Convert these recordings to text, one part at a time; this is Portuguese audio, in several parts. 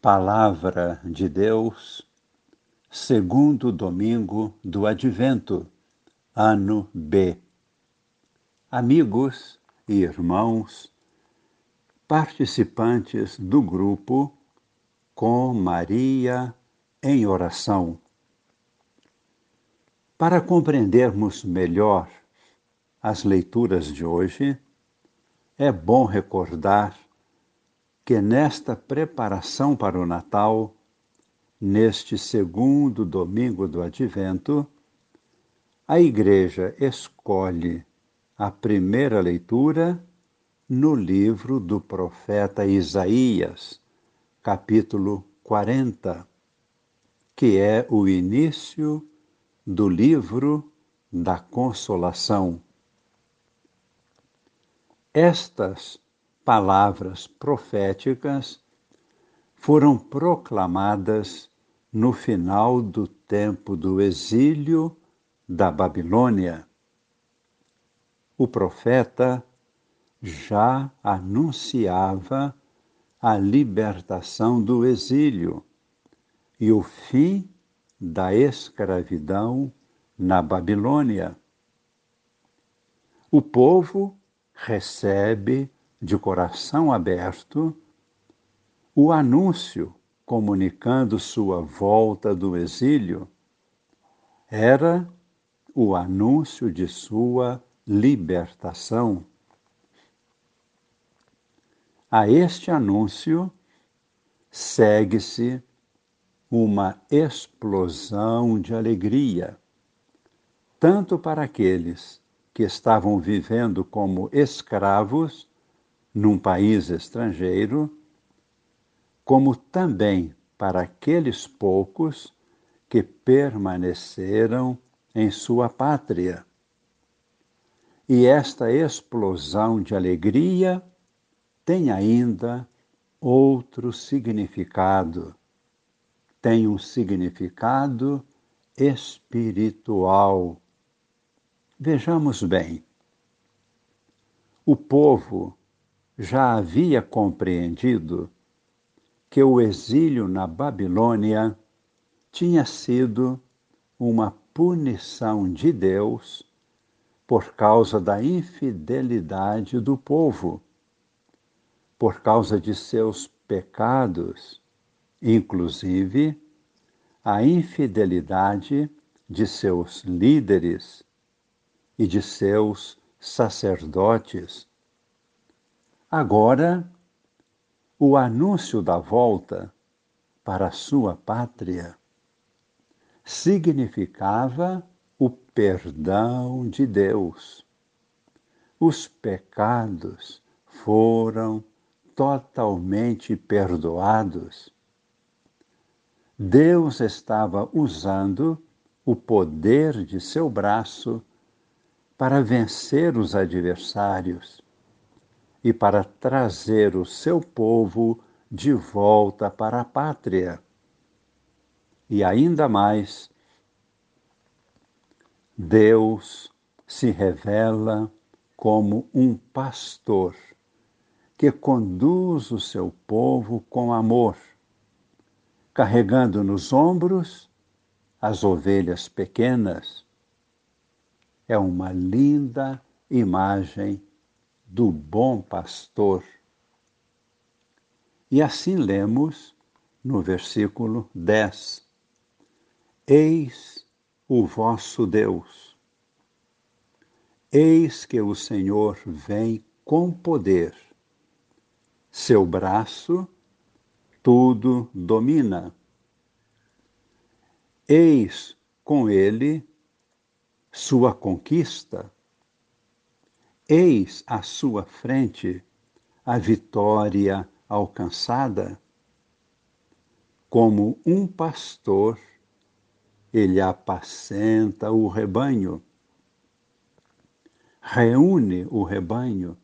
Palavra de Deus, segundo domingo do Advento, ano B. Amigos e irmãos, participantes do grupo Com Maria em Oração. Para compreendermos melhor as leituras de hoje, é bom recordar que nesta preparação para o Natal, neste segundo domingo do Advento, a Igreja escolhe a primeira leitura no livro do profeta Isaías, capítulo 40, que é o início do livro da Consolação. Estas palavras proféticas foram proclamadas no final do tempo do exílio da Babilônia. O profeta já anunciava a libertação do exílio e o fim da escravidão na Babilônia. O povo recebe de coração aberto, o anúncio comunicando sua volta do exílio era o anúncio de sua libertação. A este anúncio segue-se uma explosão de alegria, tanto para aqueles que estavam vivendo como escravos num país estrangeiro, como também para aqueles poucos que permaneceram em sua pátria. E esta explosão de alegria tem ainda outro significado. Tem um significado espiritual. Vejamos bem. O povo já havia compreendido que o exílio na Babilônia tinha sido uma punição de Deus por causa da infidelidade do povo, por causa de seus pecados, inclusive a infidelidade de seus líderes e de seus sacerdotes Agora, o anúncio da volta para sua pátria significava o perdão de Deus. Os pecados foram totalmente perdoados. Deus estava usando o poder de seu braço para vencer os adversários e para trazer o seu povo de volta para a pátria. E ainda mais, Deus se revela como um pastor que conduz o seu povo com amor, carregando nos ombros as ovelhas pequenas. É uma linda imagem do bom pastor. E assim lemos no versículo 10: Eis o vosso Deus. Eis que o Senhor vem com poder. Seu braço tudo domina. Eis com ele sua conquista Eis à sua frente a vitória alcançada. Como um pastor, ele apacenta o rebanho, reúne o rebanho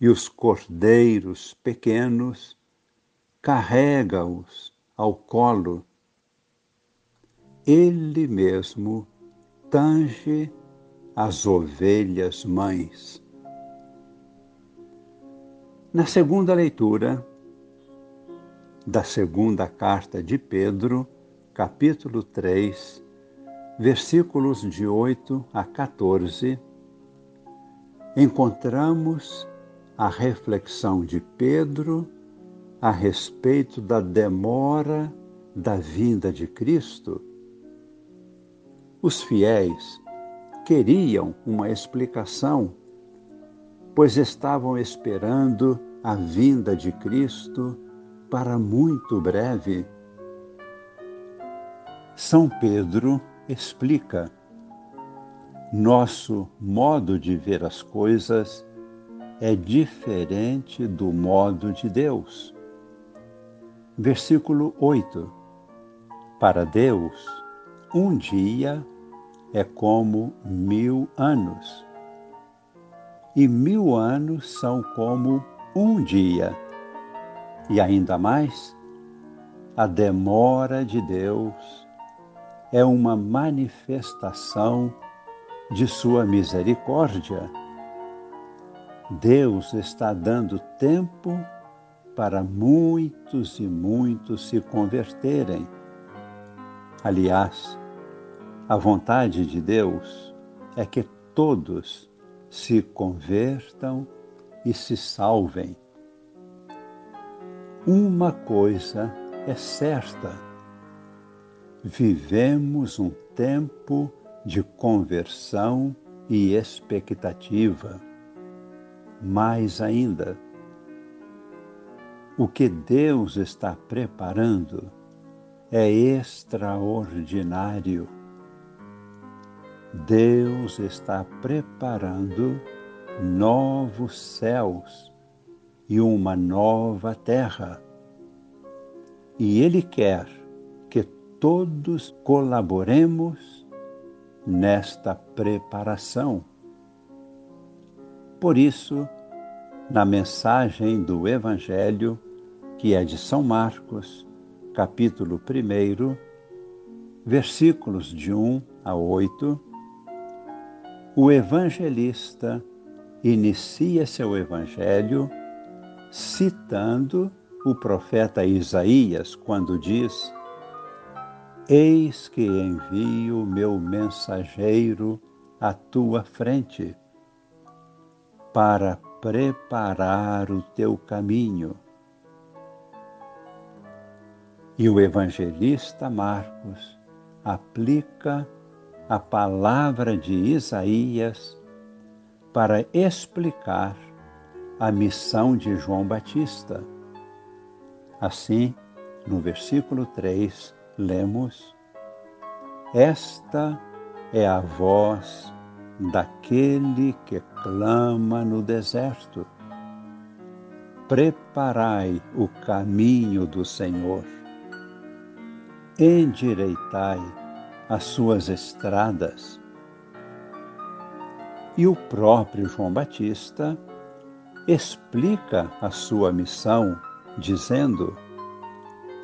e os cordeiros pequenos carrega-os ao colo. Ele mesmo tange as ovelhas mães. Na segunda leitura, da segunda carta de Pedro, capítulo 3, versículos de 8 a 14, encontramos a reflexão de Pedro a respeito da demora da vinda de Cristo. Os fiéis queriam uma explicação, pois estavam esperando a vinda de Cristo para muito breve. São Pedro explica: nosso modo de ver as coisas é diferente do modo de Deus. Versículo 8: Para Deus, um dia é como mil anos, e mil anos são como um dia. E ainda mais, a demora de Deus é uma manifestação de sua misericórdia. Deus está dando tempo para muitos e muitos se converterem. Aliás, a vontade de Deus é que todos se convertam e se salvem. Uma coisa é certa: vivemos um tempo de conversão e expectativa. Mais ainda, o que Deus está preparando é extraordinário. Deus está preparando novos céus e uma nova terra. E Ele quer que todos colaboremos nesta preparação. Por isso, na mensagem do Evangelho, que é de São Marcos, capítulo 1, versículos de 1 a 8, o evangelista inicia seu evangelho citando o profeta Isaías quando diz: Eis que envio meu mensageiro à tua frente para preparar o teu caminho. E o evangelista Marcos aplica a palavra de Isaías para explicar a missão de João Batista. Assim, no versículo 3, lemos: Esta é a voz daquele que clama no deserto. Preparai o caminho do Senhor. Endireitai as suas estradas. E o próprio João Batista explica a sua missão dizendo: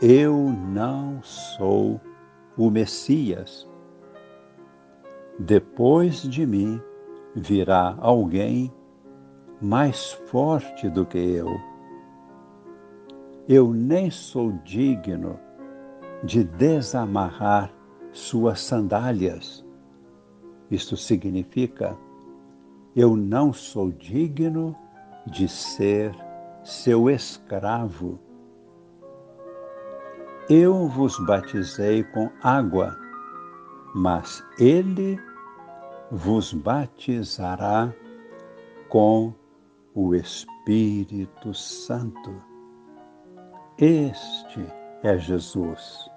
Eu não sou o Messias. Depois de mim virá alguém mais forte do que eu. Eu nem sou digno de desamarrar suas sandálias. Isto significa, eu não sou digno de ser seu escravo. Eu vos batizei com água, mas ele vos batizará com o Espírito Santo. Este é Jesus,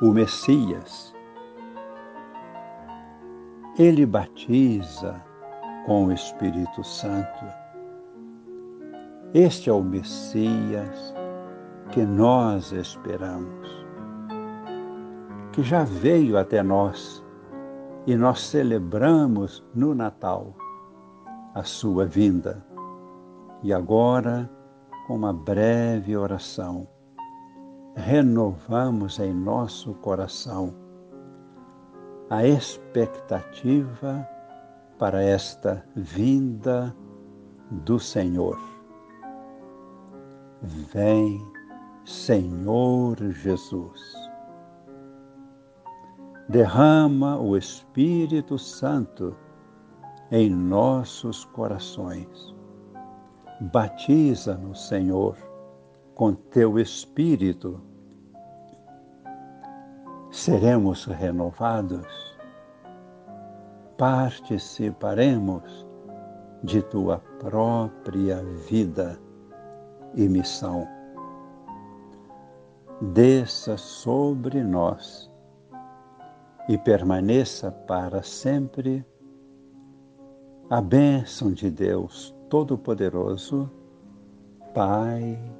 o Messias. Ele batiza com o Espírito Santo este é o Messias que nós esperamos, que já veio até nós e nós celebramos no Natal a sua vinda. E agora, com uma breve oração, renovamos em nosso coração a expectativa para esta vinda do Senhor. Vem, Senhor Jesus. Derrama o Espírito Santo em nossos corações. Batiza-nos, Senhor, com teu Espírito. Seremos renovados, participaremos de tua própria vida e missão. Desça sobre nós e permaneça para sempre a bênção de Deus Todo-Poderoso, Pai